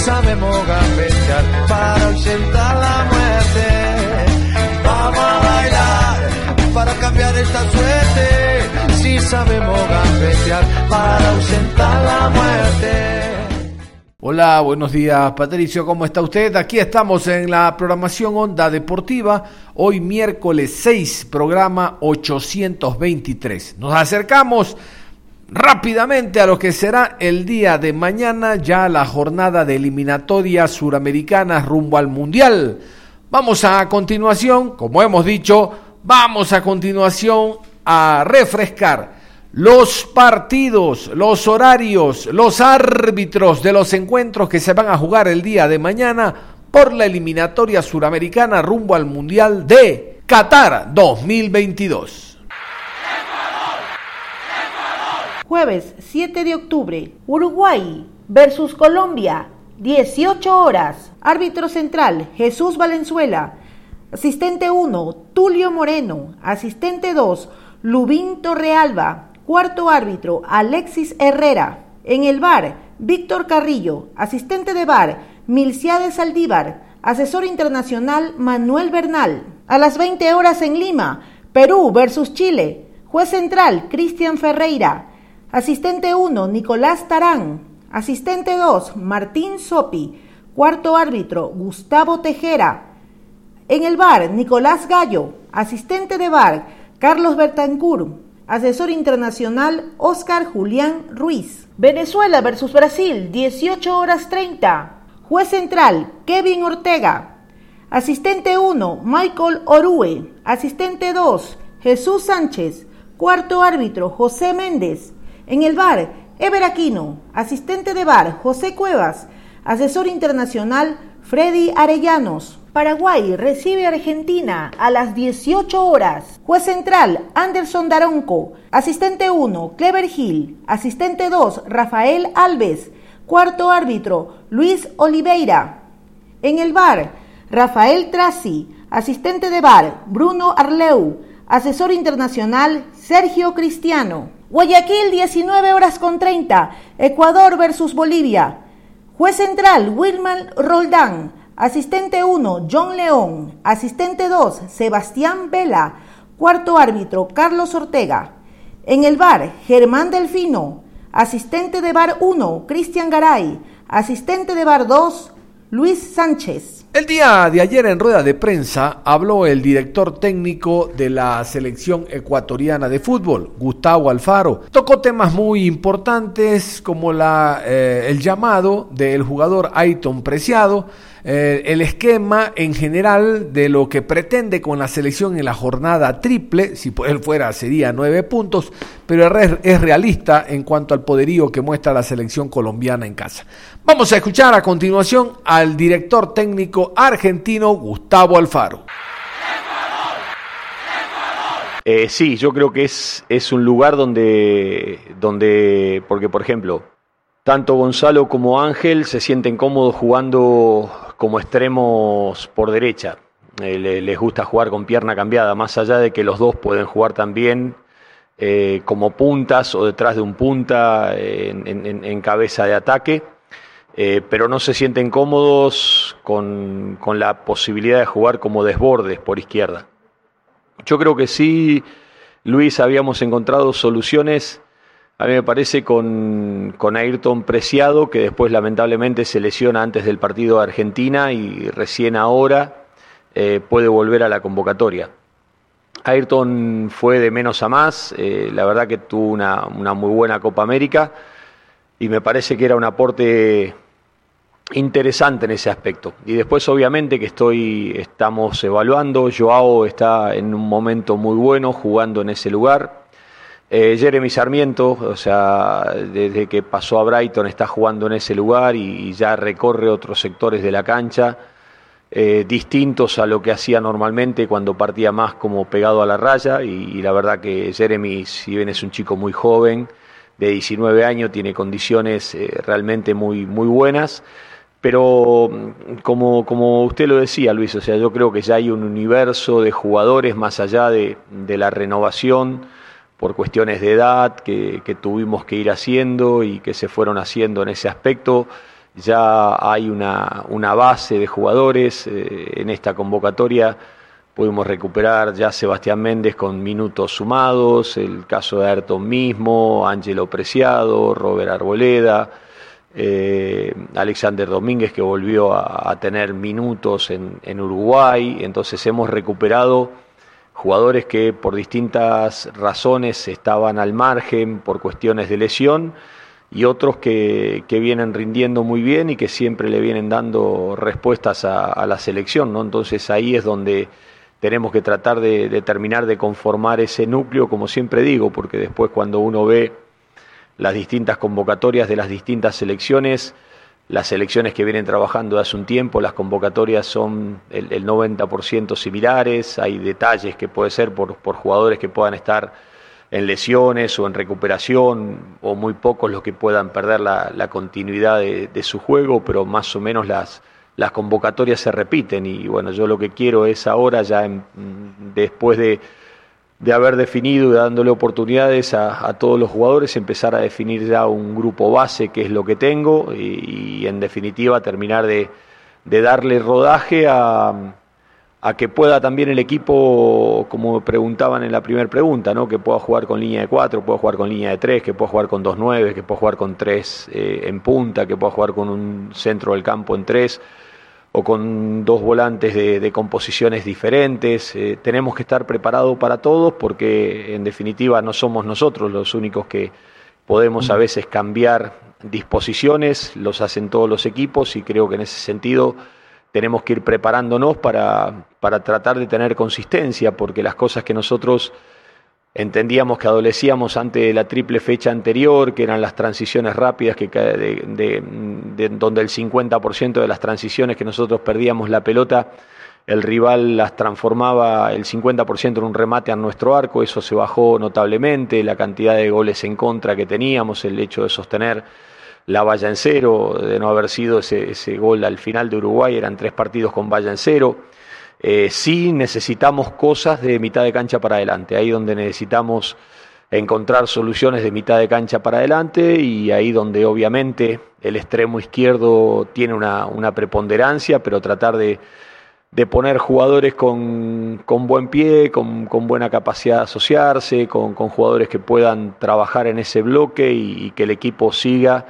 Sabemos gambetear para ausentar la muerte. Vamos a bailar para cambiar esta suerte. Si sabemos gambetear para ausentar la muerte. Hola, buenos días Patricio, ¿cómo está usted? Aquí estamos en la programación Onda Deportiva, hoy miércoles 6, programa 823. Nos acercamos rápidamente a lo que será el día de mañana, ya la jornada de eliminatoria suramericana rumbo al Mundial. Vamos a continuación, como hemos dicho, vamos a continuación a refrescar los partidos, los horarios, los árbitros de los encuentros que se van a jugar el día de mañana por la eliminatoria suramericana rumbo al Mundial de Qatar 2022. Jueves 7 de octubre, Uruguay versus Colombia, 18 horas. Árbitro central, Jesús Valenzuela. Asistente 1, Tulio Moreno. Asistente 2, Lubín Torrealba. Cuarto árbitro, Alexis Herrera. En el bar, Víctor Carrillo. Asistente de bar, Milciades Saldívar. Asesor internacional, Manuel Bernal. A las 20 horas en Lima, Perú versus Chile. Juez central, Cristian Ferreira. Asistente 1, Nicolás Tarán. Asistente 2, Martín Sopi. Cuarto árbitro, Gustavo Tejera. En el bar, Nicolás Gallo. Asistente de bar, Carlos Bertancur. Asesor internacional, Oscar Julián Ruiz. Venezuela versus Brasil, 18 horas 30. Juez central, Kevin Ortega. Asistente 1, Michael Orue. Asistente 2, Jesús Sánchez. Cuarto árbitro, José Méndez. En el bar, Ever Aquino, asistente de bar, José Cuevas, asesor internacional, Freddy Arellanos. Paraguay recibe Argentina a las 18 horas. Juez central, Anderson Daronco. Asistente 1, Clever Hill. Asistente 2, Rafael Alves. Cuarto árbitro, Luis Oliveira. En el bar, Rafael Trasi. Asistente de bar, Bruno Arleu. Asesor internacional, Sergio Cristiano. Guayaquil, 19 horas con 30. Ecuador versus Bolivia. Juez central, Wilman Roldán. Asistente 1, John León. Asistente 2, Sebastián Vela. Cuarto árbitro, Carlos Ortega. En el bar, Germán Delfino. Asistente de bar 1, Cristian Garay. Asistente de bar 2, Luis Sánchez. El día de ayer en rueda de prensa habló el director técnico de la selección ecuatoriana de fútbol, Gustavo Alfaro. Tocó temas muy importantes como la, eh, el llamado del jugador Aiton Preciado, eh, el esquema en general de lo que pretende con la selección en la jornada triple, si él fuera sería nueve puntos, pero es realista en cuanto al poderío que muestra la selección colombiana en casa. Vamos a escuchar a continuación al director técnico argentino Gustavo Alfaro. Eh, sí, yo creo que es, es un lugar donde, donde, porque por ejemplo, tanto Gonzalo como Ángel se sienten cómodos jugando como extremos por derecha. Eh, les gusta jugar con pierna cambiada, más allá de que los dos pueden jugar también eh, como puntas o detrás de un punta en cabeza de ataque. Eh, pero no se sienten cómodos con, la posibilidad de jugar como desbordes por izquierda. Yo creo que sí, Luis, habíamos encontrado soluciones, a mí me parece, con, con Ayrton Preciado, que después lamentablemente se lesiona antes del partido de Argentina y recién ahora eh, puede volver a la convocatoria. Ayrton fue de menos a más, eh, la verdad que tuvo una, una muy buena Copa América y me parece que era un aporte interesante en ese aspecto. Y después obviamente que estoy, estamos evaluando, Joao está en un momento muy bueno jugando en ese lugar. Eh, Jeremy Sarmiento, o sea, desde que pasó a Brighton está jugando en ese lugar y, ya recorre otros sectores de la cancha, eh, distintos a lo que hacía normalmente cuando partía más como pegado a la raya. Y, la verdad que Jeremy, si bien es un chico muy joven, de 19 años, tiene condiciones eh, realmente muy, muy buenas. Pero mm, como, como usted lo decía, Luis, o sea, yo creo que ya hay un universo de jugadores más allá de, de la renovación por cuestiones de edad que, tuvimos que ir haciendo y que se fueron haciendo en ese aspecto. Ya hay una, una base de jugadores eh, en esta convocatoria. Pudimos recuperar ya Sebastián Méndez con minutos sumados, el caso de Ayrton mismo, Ángelo Preciado, Robert Arboleda, eh, Alexander Domínguez que volvió a, tener minutos en, en Uruguay. Entonces hemos recuperado jugadores que por distintas razones estaban al margen por cuestiones de lesión y otros que, vienen rindiendo muy bien y que siempre le vienen dando respuestas a, la selección, ¿no? Entonces ahí es donde tenemos que tratar de, terminar de conformar ese núcleo, como siempre digo, porque después cuando uno ve las distintas convocatorias de las distintas selecciones, las elecciones que vienen trabajando hace un tiempo, las convocatorias son el, 90% similares, hay detalles que puede ser por, jugadores que puedan estar en lesiones o en recuperación, o muy pocos los que puedan perder la, continuidad de, su juego, pero más o menos las, las convocatorias se repiten. Y bueno, yo lo que quiero es ahora, ya después de de haber definido y dándole oportunidades a, todos los jugadores, empezar a definir ya un grupo base, que es lo que tengo, y, en definitiva terminar de, darle rodaje a, que pueda también el equipo, como preguntaban en la primera pregunta, ¿no? que pueda jugar con línea de 4, pueda jugar con línea de 3, que pueda jugar con 2-9, que pueda jugar con 3 eh, en punta, que pueda jugar con un centro del campo en 3 o con dos volantes de, composiciones diferentes. Eh, tenemos que estar preparados para todos porque en definitiva no somos nosotros los únicos que podemos a veces cambiar disposiciones, los hacen todos los equipos y creo que en ese sentido tenemos que ir preparándonos para, para tratar de tener consistencia porque las cosas que nosotros Entendíamos que adolecíamos ante la triple fecha anterior, que eran las transiciones rápidas, que de, donde el 50% de las transiciones que nosotros perdíamos la pelota, el rival las transformaba el 50% en un remate a nuestro arco, eso se bajó notablemente, la cantidad de goles en contra que teníamos, el hecho de sostener la valla en cero, de no haber sido ese, ese gol al final de Uruguay, eran tres partidos con valla en cero eh, sí necesitamos cosas de mitad de cancha para adelante, ahí donde necesitamos encontrar soluciones de mitad de cancha para adelante y ahí donde obviamente el extremo izquierdo tiene una, preponderancia, pero tratar de, poner jugadores con, buen pie, con, buena capacidad de asociarse, con, jugadores que puedan trabajar en ese bloque y que el equipo siga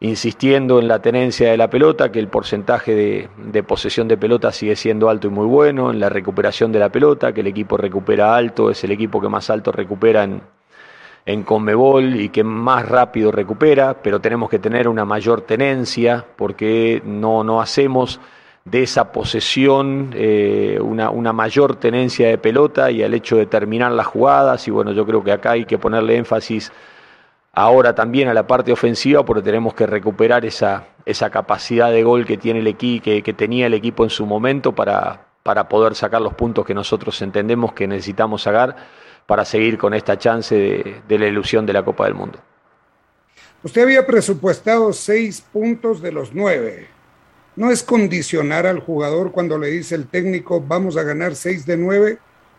insistiendo en la tenencia de la pelota, que el porcentaje de, posesión de pelota sigue siendo alto y muy bueno, en la recuperación de la pelota, que el equipo recupera alto, es el equipo que más alto recupera en, en Conmebol y que más rápido recupera, pero tenemos que tener una mayor tenencia porque no, no hacemos de esa posesión eh, una, una mayor tenencia de pelota y al hecho de terminar las jugadas y bueno, yo creo que acá hay que ponerle énfasis ahora también a la parte ofensiva, porque tenemos que recuperar esa, esa capacidad de gol que, tiene el equipo, que, tenía el equipo en su momento para, para poder sacar los puntos que nosotros entendemos que necesitamos sacar para seguir con esta chance de, de la ilusión de la Copa del Mundo. Usted había presupuestado seis puntos de los nueve. ¿No es condicionar al jugador cuando le dice el técnico vamos a ganar seis de nueve?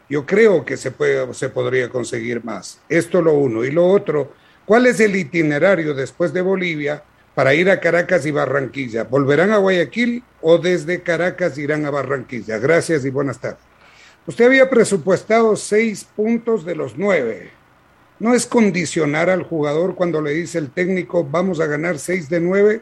Yo creo que se, puede, se podría conseguir más. Esto lo uno. Y lo otro, ¿Cuál es el itinerario después de Bolivia para ir a Caracas y Barranquilla? ¿Volverán a Guayaquil o desde Caracas irán a Barranquilla? Gracias y buenas tardes. Usted había presupuestado seis puntos de los nueve. ¿No es condicionar al jugador cuando le dice el técnico vamos a ganar seis de nueve?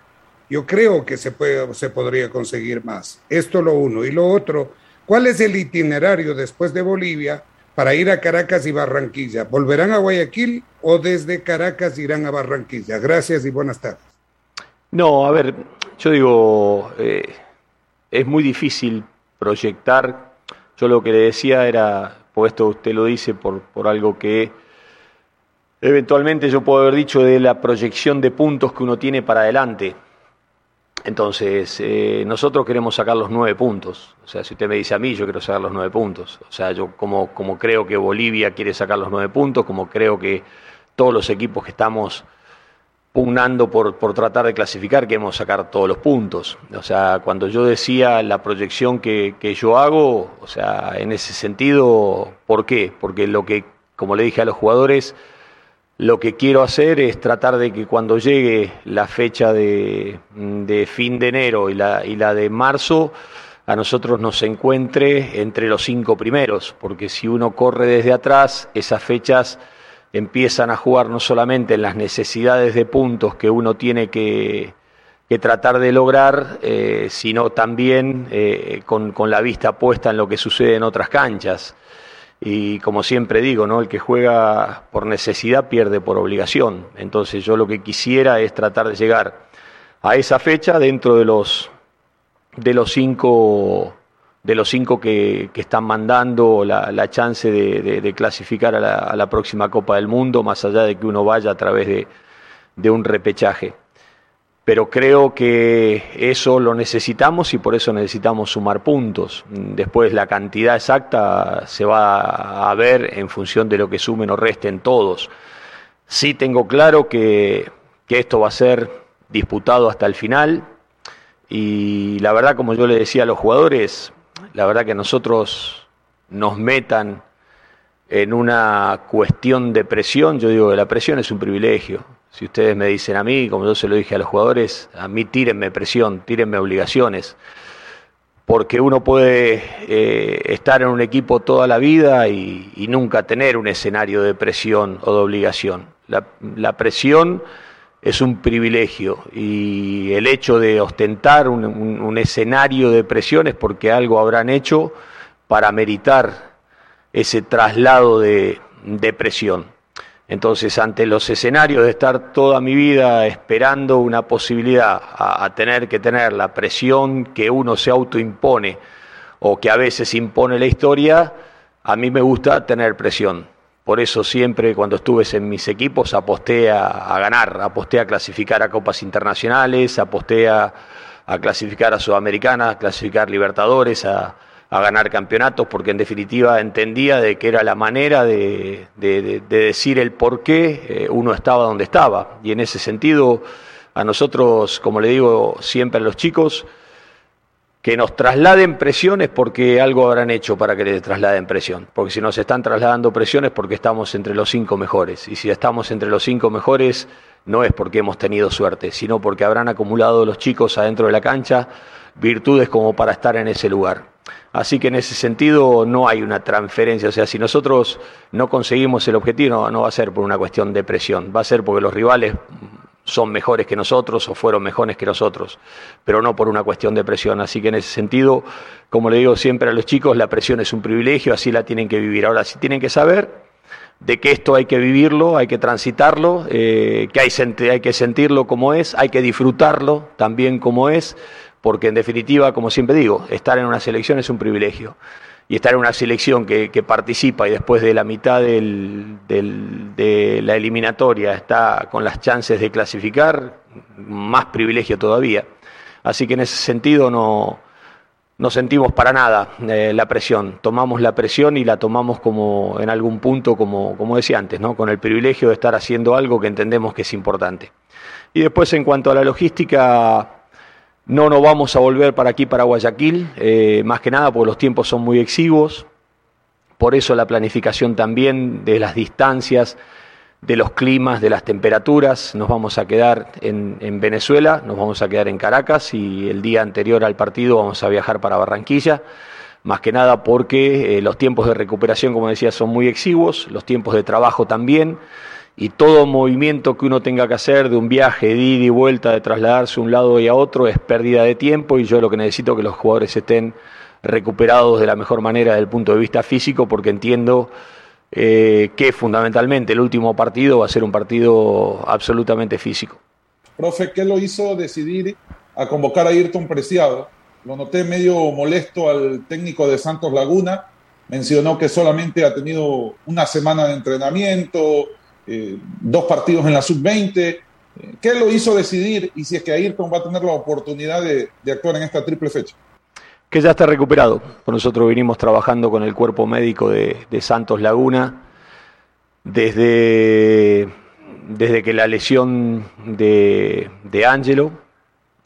Yo creo que se, puede, se podría conseguir más. Esto lo uno. Y lo otro, ¿cuál es el itinerario después de Bolivia para ir a Caracas y Barranquilla. ¿Volverán a Guayaquil o desde Caracas irán a Barranquilla? Gracias y buenas tardes. No, a ver, yo digo, eh, es muy difícil proyectar, yo lo que le decía era, pues esto usted lo dice por, por algo que eventualmente yo puedo haber dicho de la proyección de puntos que uno tiene para adelante. Entonces, eh, nosotros queremos sacar los nueve puntos. O sea, si usted me dice a mí, yo quiero sacar los nueve puntos. O sea, yo como, como creo que Bolivia quiere sacar los nueve puntos, como creo que todos los equipos que estamos pugnando por, por tratar de clasificar, queremos sacar todos los puntos. O sea, cuando yo decía la proyección que, que yo hago, o sea, en ese sentido, ¿por qué? Porque lo que, como le dije a los jugadores, lo que quiero hacer es tratar de que cuando llegue la fecha de, fin de enero y la, y la de marzo, a nosotros nos encuentre entre los cinco primeros, porque si uno corre desde atrás, esas fechas empiezan a jugar no solamente en las necesidades de puntos que uno tiene que, tratar de lograr, eh, sino también eh, con, con la vista puesta en lo que sucede en otras canchas. Y como siempre digo, ¿no? el que juega por necesidad pierde por obligación. Entonces yo lo que quisiera es tratar de llegar a esa fecha dentro de los de los cinco de los cinco que, están mandando la, la chance de, clasificar a la, a la, próxima Copa del Mundo, más allá de que uno vaya a través de, de un repechaje pero creo que eso lo necesitamos y por eso necesitamos sumar puntos. Después la cantidad exacta se va a ver en función de lo que sumen o resten todos. Sí tengo claro que, esto va a ser disputado hasta el final y la verdad, como yo le decía a los jugadores, la verdad que nosotros nos metan en una cuestión de presión, yo digo que la presión es un privilegio. Si ustedes me dicen a mí, como yo se lo dije a los jugadores, a mí tírenme presión, tírenme obligaciones, porque uno puede eh, estar en un equipo toda la vida y, nunca tener un escenario de presión o de obligación. La, presión es un privilegio y el hecho de ostentar un, escenario de presión es porque algo habrán hecho para meritar ese traslado de presión. Entonces, ante los escenarios de estar toda mi vida esperando una posibilidad a, tener que tener la presión que uno se autoimpone o que a veces impone la historia, a mí me gusta tener presión. Por eso siempre cuando estuve en mis equipos aposté a, ganar, aposté a clasificar a copas internacionales, aposté a, a clasificar a Sudamericana, a clasificar Libertadores, a, a ganar campeonatos, porque en definitiva entendía de que era la manera de, decir el por qué eh, uno estaba donde estaba. Y en ese sentido, a nosotros, como le digo siempre a los chicos, que nos trasladen presiones porque algo habrán hecho para que les trasladen presión. Porque si nos están trasladando presiones porque estamos entre los cinco mejores. Y si estamos entre los cinco mejores, no es porque hemos tenido suerte, sino porque habrán acumulado los chicos adentro de la cancha virtudes como para estar en ese lugar. Así que en ese sentido no hay una transferencia. O sea, si nosotros no conseguimos el objetivo, no, va a ser por una cuestión de presión, va a ser porque los rivales son mejores que nosotros o fueron mejores que nosotros, pero no por una cuestión de presión. Así que en ese sentido, como le digo siempre a los chicos, la presión es un privilegio, así la tienen que vivir. Ahora sí tienen que saber de que esto hay que vivirlo, hay que transitarlo, eh, que hay, hay que sentirlo como es, hay que disfrutarlo también como es porque en definitiva, como siempre digo, estar en una selección es un privilegio. Y estar en una selección que, participa y después de la mitad de la eliminatoria está con las chances de clasificar, más privilegio todavía. Así que en ese sentido no, no sentimos para nada eh, la presión. Tomamos la presión y la tomamos como en algún punto, como, como decía antes, ¿no? con el privilegio de estar haciendo algo que entendemos que es importante. Y después en cuanto a la logística, no nos vamos a volver para aquí, para Guayaquil, eh, más que nada porque los tiempos son muy exiguos, por eso la planificación también de las distancias, de los climas, de las temperaturas. Nos vamos a quedar en, Venezuela, nos vamos a quedar en Caracas y el día anterior al partido vamos a viajar para Barranquilla, más que nada porque eh, los tiempos de recuperación, como decía, son muy exiguos, los tiempos de trabajo también y todo movimiento que uno tenga que hacer de un viaje, de ida y vuelta, de trasladarse un lado y a otro, es pérdida de tiempo y yo lo que necesito es que los jugadores estén recuperados de la mejor manera desde el punto de vista físico porque entiendo eh, que fundamentalmente el último partido va a ser un partido absolutamente físico. Profe, ¿qué lo hizo decidir a convocar a Ayrton Preciado. Lo noté medio molesto al técnico de Santos Laguna. Mencionó que solamente ha tenido una semana de entrenamiento, eh, dos partidos en la sub-20. ¿Qué lo hizo decidir y si es que Ayrton va a tener la oportunidad de, actuar en esta triple fecha? Que ya está recuperado. Nosotros vinimos trabajando con el cuerpo médico de, Santos Laguna desde, desde que la lesión de, de Angelo,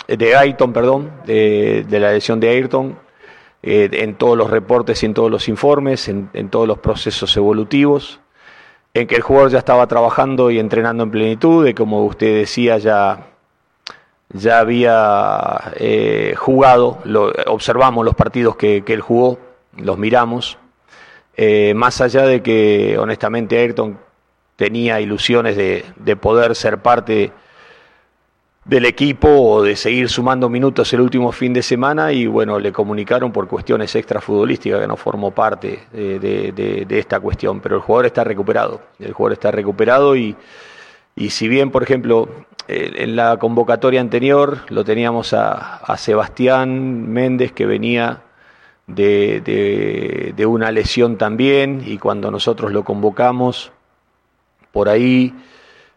de Ayrton, perdón, de, la lesión de Ayrton, eh, en todos los reportes y en todos los informes, en, en todos los procesos evolutivos en que el jugador ya estaba trabajando y entrenando en plenitud, de como usted decía, ya, ya había eh, jugado, lo, observamos los partidos que, él jugó, los miramos, eh, más allá de que honestamente Ayrton tenía ilusiones de, de poder ser parte del equipo o de seguir sumando minutos el último fin de semana y bueno, le comunicaron por cuestiones extrafutbolísticas que no formó parte de, esta cuestión, pero el jugador está recuperado, el jugador está recuperado y, y si bien, por ejemplo, en la convocatoria anterior lo teníamos a, a Sebastián Méndez que venía de, de una lesión también y cuando nosotros lo convocamos, por ahí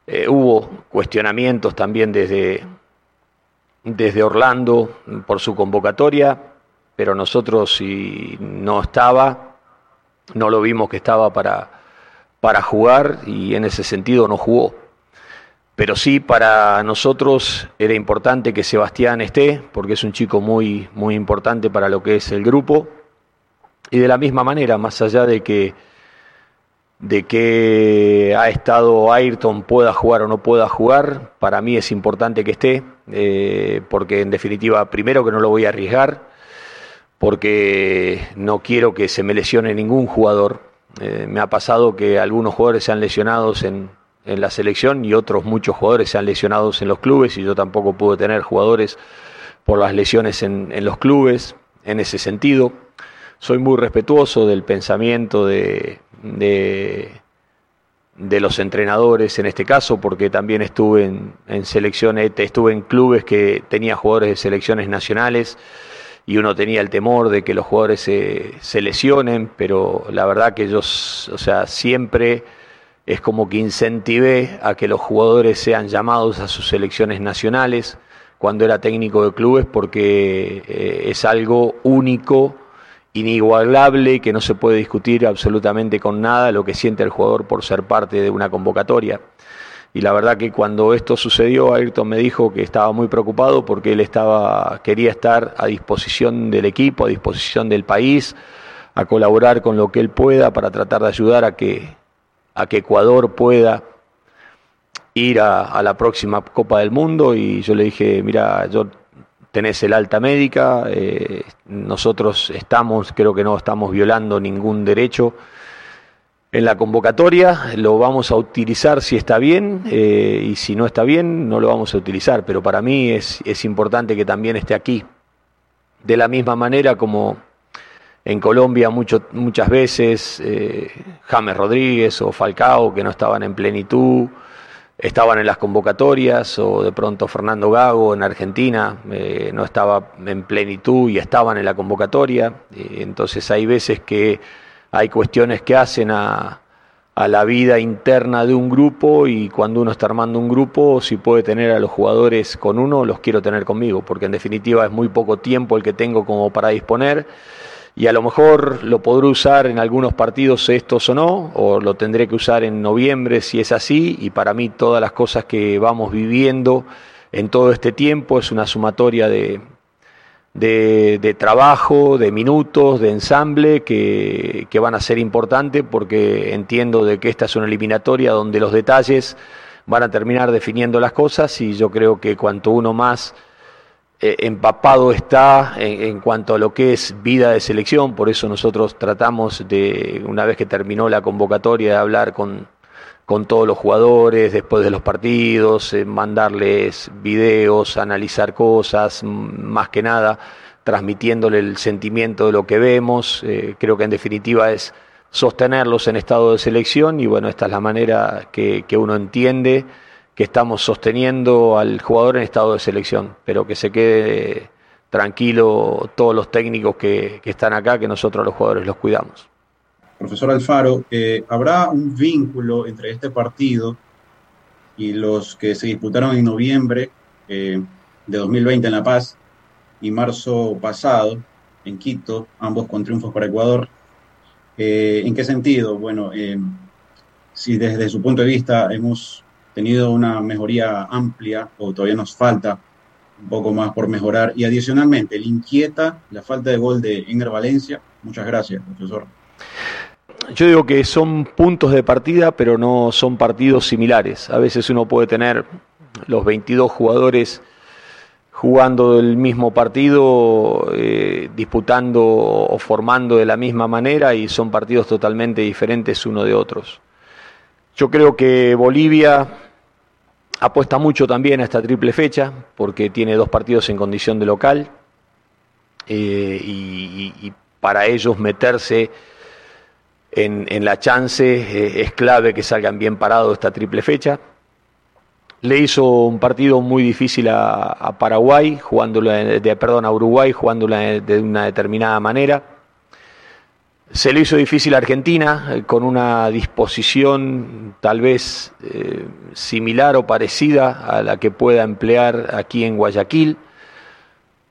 eh, hubo cuestionamientos también desde, desde Orlando por su convocatoria, pero nosotros si no estaba, no lo vimos que estaba para, para jugar y en ese sentido no jugó. Pero sí para nosotros era importante que Sebastián esté, porque es un chico muy, muy importante para lo que es el grupo. Y de la misma manera, más allá de que de que ha estado Ayrton pueda jugar o no pueda jugar, para mí es importante que esté, eh, porque en definitiva, primero que no lo voy a arriesgar, porque no quiero que se me lesione ningún jugador. Eh, me ha pasado que algunos jugadores se han lesionado en, en, la selección y otros muchos jugadores se han lesionado en los clubes y yo tampoco pude tener jugadores por las lesiones en, en los clubes en ese sentido. Soy muy respetuoso del pensamiento de, de, de los entrenadores en este caso, porque también estuve en, selecciones, estuve en clubes que tenía jugadores de selecciones nacionales y uno tenía el temor de que los jugadores se, se lesionen, pero la verdad que yo, o sea, siempre es como que incentivé a que los jugadores sean llamados a sus selecciones nacionales cuando era técnico de clubes porque eh, es algo único inigualable que no se puede discutir absolutamente con nada lo que siente el jugador por ser parte de una convocatoria. Y la verdad que cuando esto sucedió, Ayrton me dijo que estaba muy preocupado porque él estaba, quería estar a disposición del equipo, a disposición del país, a colaborar con lo que él pueda para tratar de ayudar a que, a que Ecuador pueda ir a, a la próxima Copa del Mundo. Y yo le dije, mira, yo tenés el alta médica, eh, nosotros estamos, creo que no estamos violando ningún derecho en la convocatoria, lo vamos a utilizar si está bien eh, y si no está bien no lo vamos a utilizar, pero para mí es, importante que también esté aquí. De la misma manera como en Colombia mucho, muchas veces eh, James Rodríguez o Falcao que no estaban en plenitud, estaban en las convocatorias o de pronto Fernando Gago en Argentina eh, no estaba en plenitud y estaban en la convocatoria. Eh, entonces hay veces que hay cuestiones que hacen a, a, la vida interna de un grupo y cuando uno está armando un grupo, si puede tener a los jugadores con uno, los quiero tener conmigo, porque en definitiva es muy poco tiempo el que tengo como para disponer y a lo mejor lo podré usar en algunos partidos estos o no, o lo tendré que usar en noviembre si es así, y para mí todas las cosas que vamos viviendo en todo este tiempo es una sumatoria de, de, trabajo, de minutos, de ensamble que, que van a ser importantes porque entiendo de que esta es una eliminatoria donde los detalles van a terminar definiendo las cosas y yo creo que cuanto uno más empapado está en, cuanto a lo que es vida de selección, por eso nosotros tratamos de, una vez que terminó la convocatoria, de hablar con, con todos los jugadores después de los partidos, eh, mandarles videos, analizar cosas, más que nada transmitiéndole el sentimiento de lo que vemos, eh, creo que en definitiva es sostenerlos en estado de selección y bueno, esta es la manera que, que uno entiende que estamos sosteniendo al jugador en estado de selección, pero que se quede tranquilo todos los técnicos que, están acá, que nosotros los jugadores los cuidamos. Profesor Alfaro, eh, ¿habrá un vínculo entre este partido y los que se disputaron en noviembre eh, de 2020 en La Paz y marzo pasado en Quito, ambos con triunfos para Ecuador? Eh, ¿En qué sentido? Bueno, si desde su punto de vista hemos tenido una mejoría amplia o todavía nos falta un poco más por mejorar. Y adicionalmente, ¿le inquieta la falta de gol de Enger Valencia? Muchas gracias, profesor. Yo digo que son puntos de partida, pero no son partidos similares. A veces uno puede tener los 22 jugadores jugando el mismo partido, eh, disputando o formando de la misma manera y son partidos totalmente diferentes uno de otros. Yo creo que Bolivia apuesta mucho también a esta triple fecha porque tiene dos partidos en condición de local eh, y, para ellos meterse en, la chance eh, es clave que salgan bien parados esta triple fecha. Le hizo un partido muy difícil a, Paraguay, jugándola de, perdón, a Uruguay, jugándola de una determinada manera. Se le hizo difícil a Argentina, eh, con una disposición tal vez eh, similar o parecida a la que pueda emplear aquí en Guayaquil,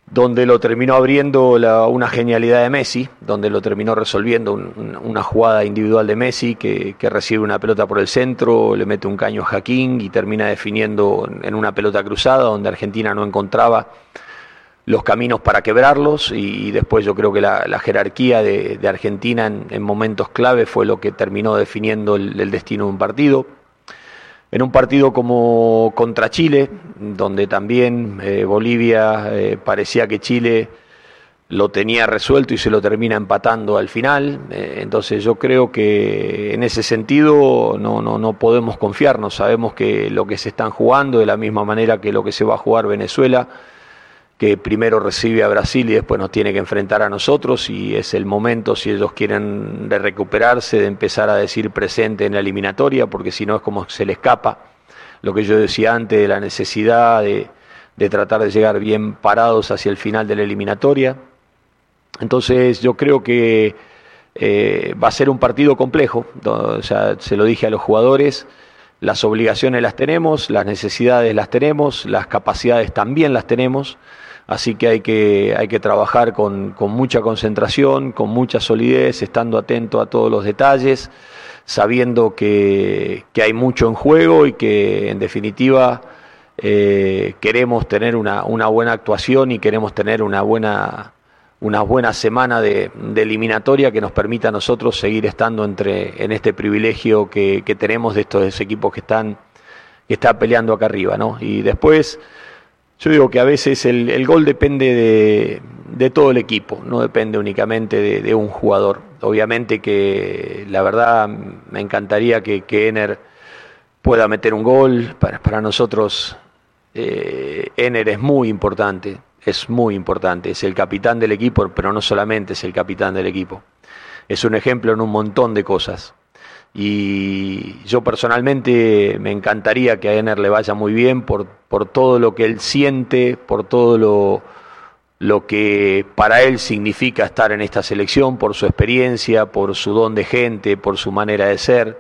donde lo terminó abriendo una genialidad de Messi, donde lo terminó resolviendo una jugada individual de Messi que, que, recibe una pelota por el centro, le mete un caño a Jaquín y termina definiendo en una pelota cruzada donde Argentina no encontraba los caminos para quebrarlos y, después yo creo que la, jerarquía de, Argentina en, momentos clave fue lo que terminó definiendo el, destino de un partido. En un partido como contra Chile, donde también eh, Bolivia eh, parecía que Chile lo tenía resuelto y se lo termina empatando al final. Eh, entonces yo creo que en ese sentido no, no, no podemos confiarnos. Sabemos que lo que se están jugando, de la misma manera que lo que se va a jugar Venezuela, que primero recibe a Brasil y después nos tiene que enfrentar a nosotros y es el momento, si ellos quieren de recuperarse, de empezar a decir presente en la eliminatoria, porque si no es como se le escapa lo que yo decía antes de la necesidad de, tratar de llegar bien parados hacia el final de la eliminatoria. Entonces yo creo que eh, va a ser un partido complejo, o sea, se lo dije a los jugadores, las obligaciones las tenemos, las necesidades las tenemos, las capacidades también las tenemos. Así que hay que, hay que trabajar con, mucha concentración, con mucha solidez, estando atento a todos los detalles, sabiendo que, hay mucho en juego y que en definitiva eh, queremos tener una, buena actuación y queremos tener una buena, una buena semana de, eliminatoria que nos permita a nosotros seguir estando entre, en este privilegio que, tenemos de estos equipos que están, que están peleando acá arriba. ¿no? Y después yo digo que a veces el, gol depende de, todo el equipo, no depende únicamente de, un jugador. Obviamente que la verdad me encantaría que, que Ener pueda meter un gol. Para, nosotros eh, Ener es muy importante, es muy importante. Es el capitán del equipo, pero no solamente es el capitán del equipo. Es un ejemplo en un montón de cosas y yo personalmente me encantaría que a Ener le vaya muy bien por, por todo lo que él siente, por todo lo, lo que para él significa estar en esta selección, por su experiencia, por su don de gente, por su manera de ser.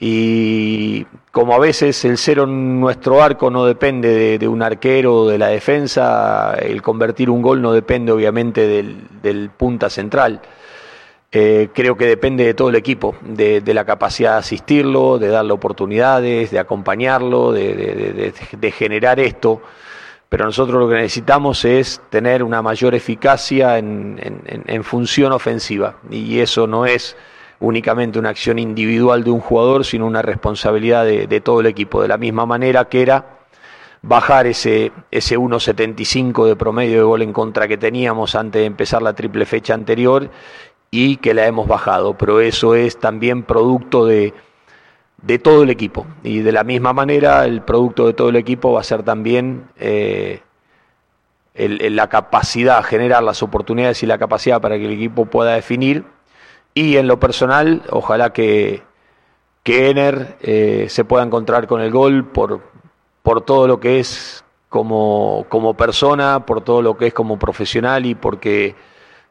Y como a veces el cero en nuestro arco no depende de, un arquero o de la defensa, el convertir un gol no depende obviamente del, del punta central. Eh, creo que depende de todo el equipo, de, la capacidad de asistirlo, de darle oportunidades, de acompañarlo, de, generar esto. Pero nosotros lo que necesitamos es tener una mayor eficacia en, función ofensiva. Y eso no es únicamente una acción individual de un jugador, sino una responsabilidad de, todo el equipo. De la misma manera que era bajar ese, ese 1.75 de promedio de gol en contra que teníamos antes de empezar la triple fecha anterior y que la hemos bajado, pero eso es también producto de, de todo el equipo. Y de la misma manera, el producto de todo el equipo va a ser también eh, la capacidad, generar las oportunidades y la capacidad para que el equipo pueda definir. Y en lo personal, ojalá que, que Ener eh, se pueda encontrar con el gol por, por todo lo que es como, como persona, por todo lo que es como profesional y porque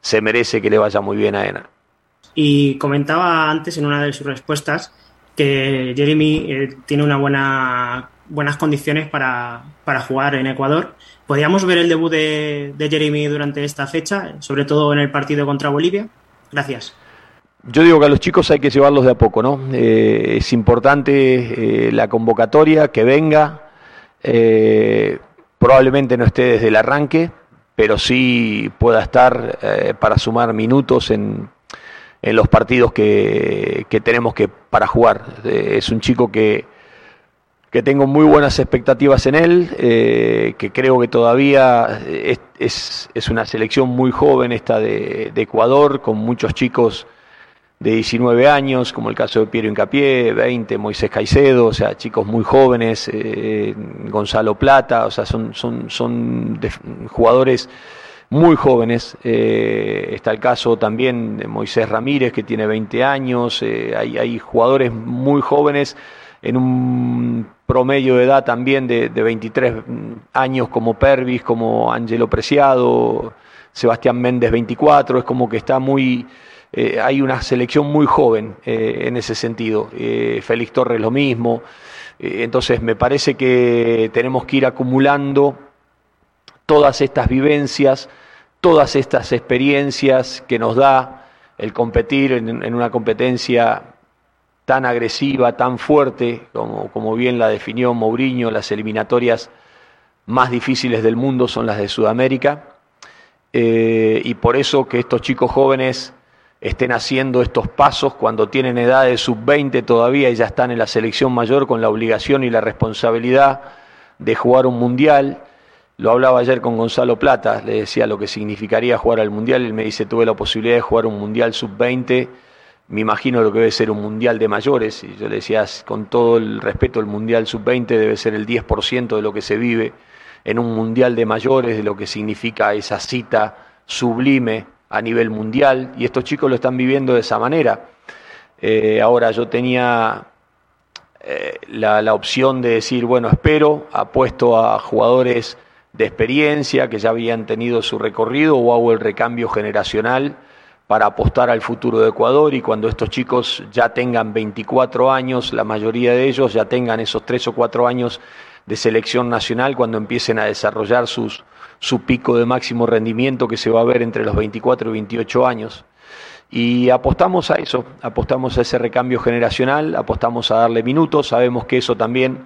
se merece que le vaya muy bien a Ena. Y comentaba antes en una de sus respuestas que Jeremy eh, tiene una buena, buenas condiciones para, para, jugar en Ecuador. ¿Podríamos ver el debut de, de, Jeremy durante esta fecha, sobre todo en el partido contra Bolivia? Gracias. Yo digo que a los chicos hay que llevarlos de a poco, ¿no? Eh, es importante eh, la convocatoria, que venga. Eh, probablemente no esté desde el arranque, pero sí pueda estar eh, para sumar minutos en, en los partidos que, que, tenemos que para jugar. Eh, es un chico que, que tengo muy buenas expectativas en él, eh, que creo que todavía es, es, una selección muy joven esta de Ecuador, con muchos chicos de 19 años, como el caso de Piero Incapié, 20, Moisés Caicedo, o sea, chicos muy jóvenes, eh, Gonzalo Plata, o sea, son, son, son jugadores muy jóvenes. Eh, está el caso también de Moisés Ramírez, que tiene 20 años, eh, hay, hay, jugadores muy jóvenes en un promedio de edad también de, de 23 años como Pervis, como Angelo Preciado, Sebastián Méndez 24, es como que está muy eh, hay una selección muy joven eh, en ese sentido. Eh, Félix Torres lo mismo. Entonces me parece que tenemos que ir acumulando todas estas vivencias, todas estas experiencias que nos da el competir en, en una competencia tan agresiva, tan fuerte, como, como bien la definió Mourinho, las eliminatorias más difíciles del mundo son las de Sudamérica. y por eso que estos chicos jóvenes estén haciendo estos pasos cuando tienen edad de sub-20 todavía y ya están en la selección mayor con la obligación y la responsabilidad de jugar un mundial. Lo hablaba ayer con Gonzalo Plata, le decía lo que significaría jugar al mundial. Él me dice: Tuve la posibilidad de jugar un mundial sub-20. Me imagino lo que debe ser un mundial de mayores. Y yo le decía, con todo el respeto, el mundial sub-20 debe ser el 10% de lo que se vive en un mundial de mayores, de lo que significa esa cita sublime a nivel mundial y estos chicos lo están viviendo de esa manera. Eh, ahora yo tenía eh, la, la, opción de decir, bueno, espero, apuesto a jugadores de experiencia que ya habían tenido su recorrido o hago el recambio generacional para apostar al futuro de Ecuador y cuando estos chicos ya tengan 24 años, la mayoría de ellos ya tengan esos 3 o 4 años de selección nacional, cuando empiecen a desarrollar sus, su pico de máximo rendimiento que se va a ver entre los 24 y 28 años. Y apostamos a eso, apostamos a ese recambio generacional, apostamos a darle minutos, sabemos que eso también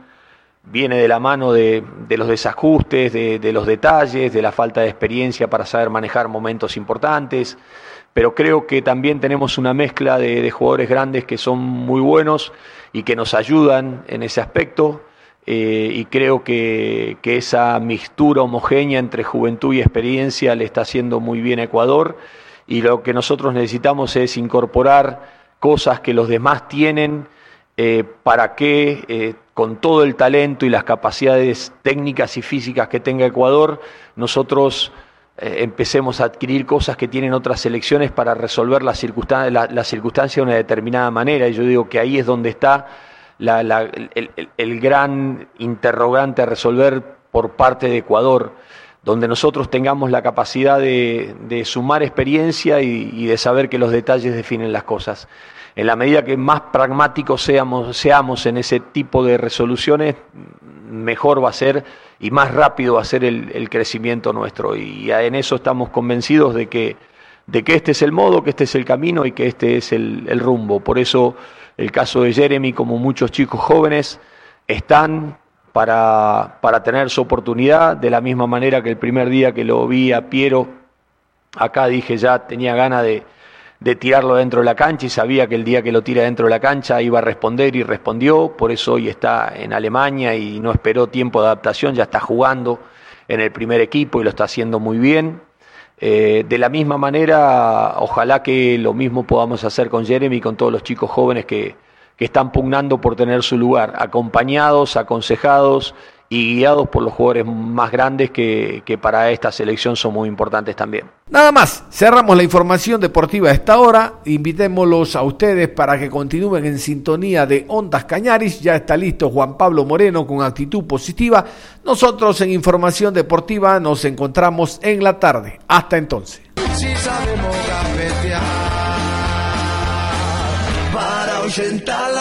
viene de la mano de, de los desajustes, de, los detalles, de la falta de experiencia para saber manejar momentos importantes, pero creo que también tenemos una mezcla de, de jugadores grandes que son muy buenos y que nos ayudan en ese aspecto eh, y creo que, que, esa mixtura homogénea entre juventud y experiencia le está haciendo muy bien a Ecuador y lo que nosotros necesitamos es incorporar cosas que los demás tienen eh, para que eh, con todo el talento y las capacidades técnicas y físicas que tenga Ecuador, nosotros empecemos a adquirir cosas que tienen otras selecciones para resolver la circunstancia, la, la circunstancia de una determinada manera. Y yo digo que ahí es donde está la, el, gran interrogante a resolver por parte de Ecuador, donde nosotros tengamos la capacidad de, sumar experiencia y, de saber que los detalles definen las cosas. En la medida que más pragmáticos seamos, en ese tipo de resoluciones, mejor va a ser y más rápido va a ser el, crecimiento nuestro. Y en eso estamos convencidos de que, de que este es el modo, que este es el camino y que este es el rumbo. Por eso el caso de Jeremy, como muchos chicos jóvenes, están para, para tener su oportunidad, de la misma manera que el primer día que lo vi a Piero, acá dije ya tenía ganas de, de tirarlo dentro de la cancha y sabía que el día que lo tira dentro de la cancha iba a responder y respondió, por eso hoy está en Alemania y no esperó tiempo de adaptación, ya está jugando en el primer equipo y lo está haciendo muy bien. Eh, de la misma manera, ojalá que lo mismo podamos hacer con Jeremy y con todos los chicos jóvenes que, que están pugnando por tener su lugar, acompañados, aconsejados y guiados por los jugadores más grandes que, que, para esta selección son muy importantes también. Nada más, cerramos la información deportiva a esta hora, invitémoslos a ustedes para que continúen en sintonía de Ondas Cañaris, ya está listo Juan Pablo Moreno con actitud positiva, nosotros en información deportiva nos encontramos en la tarde, hasta entonces. Si sabemos para.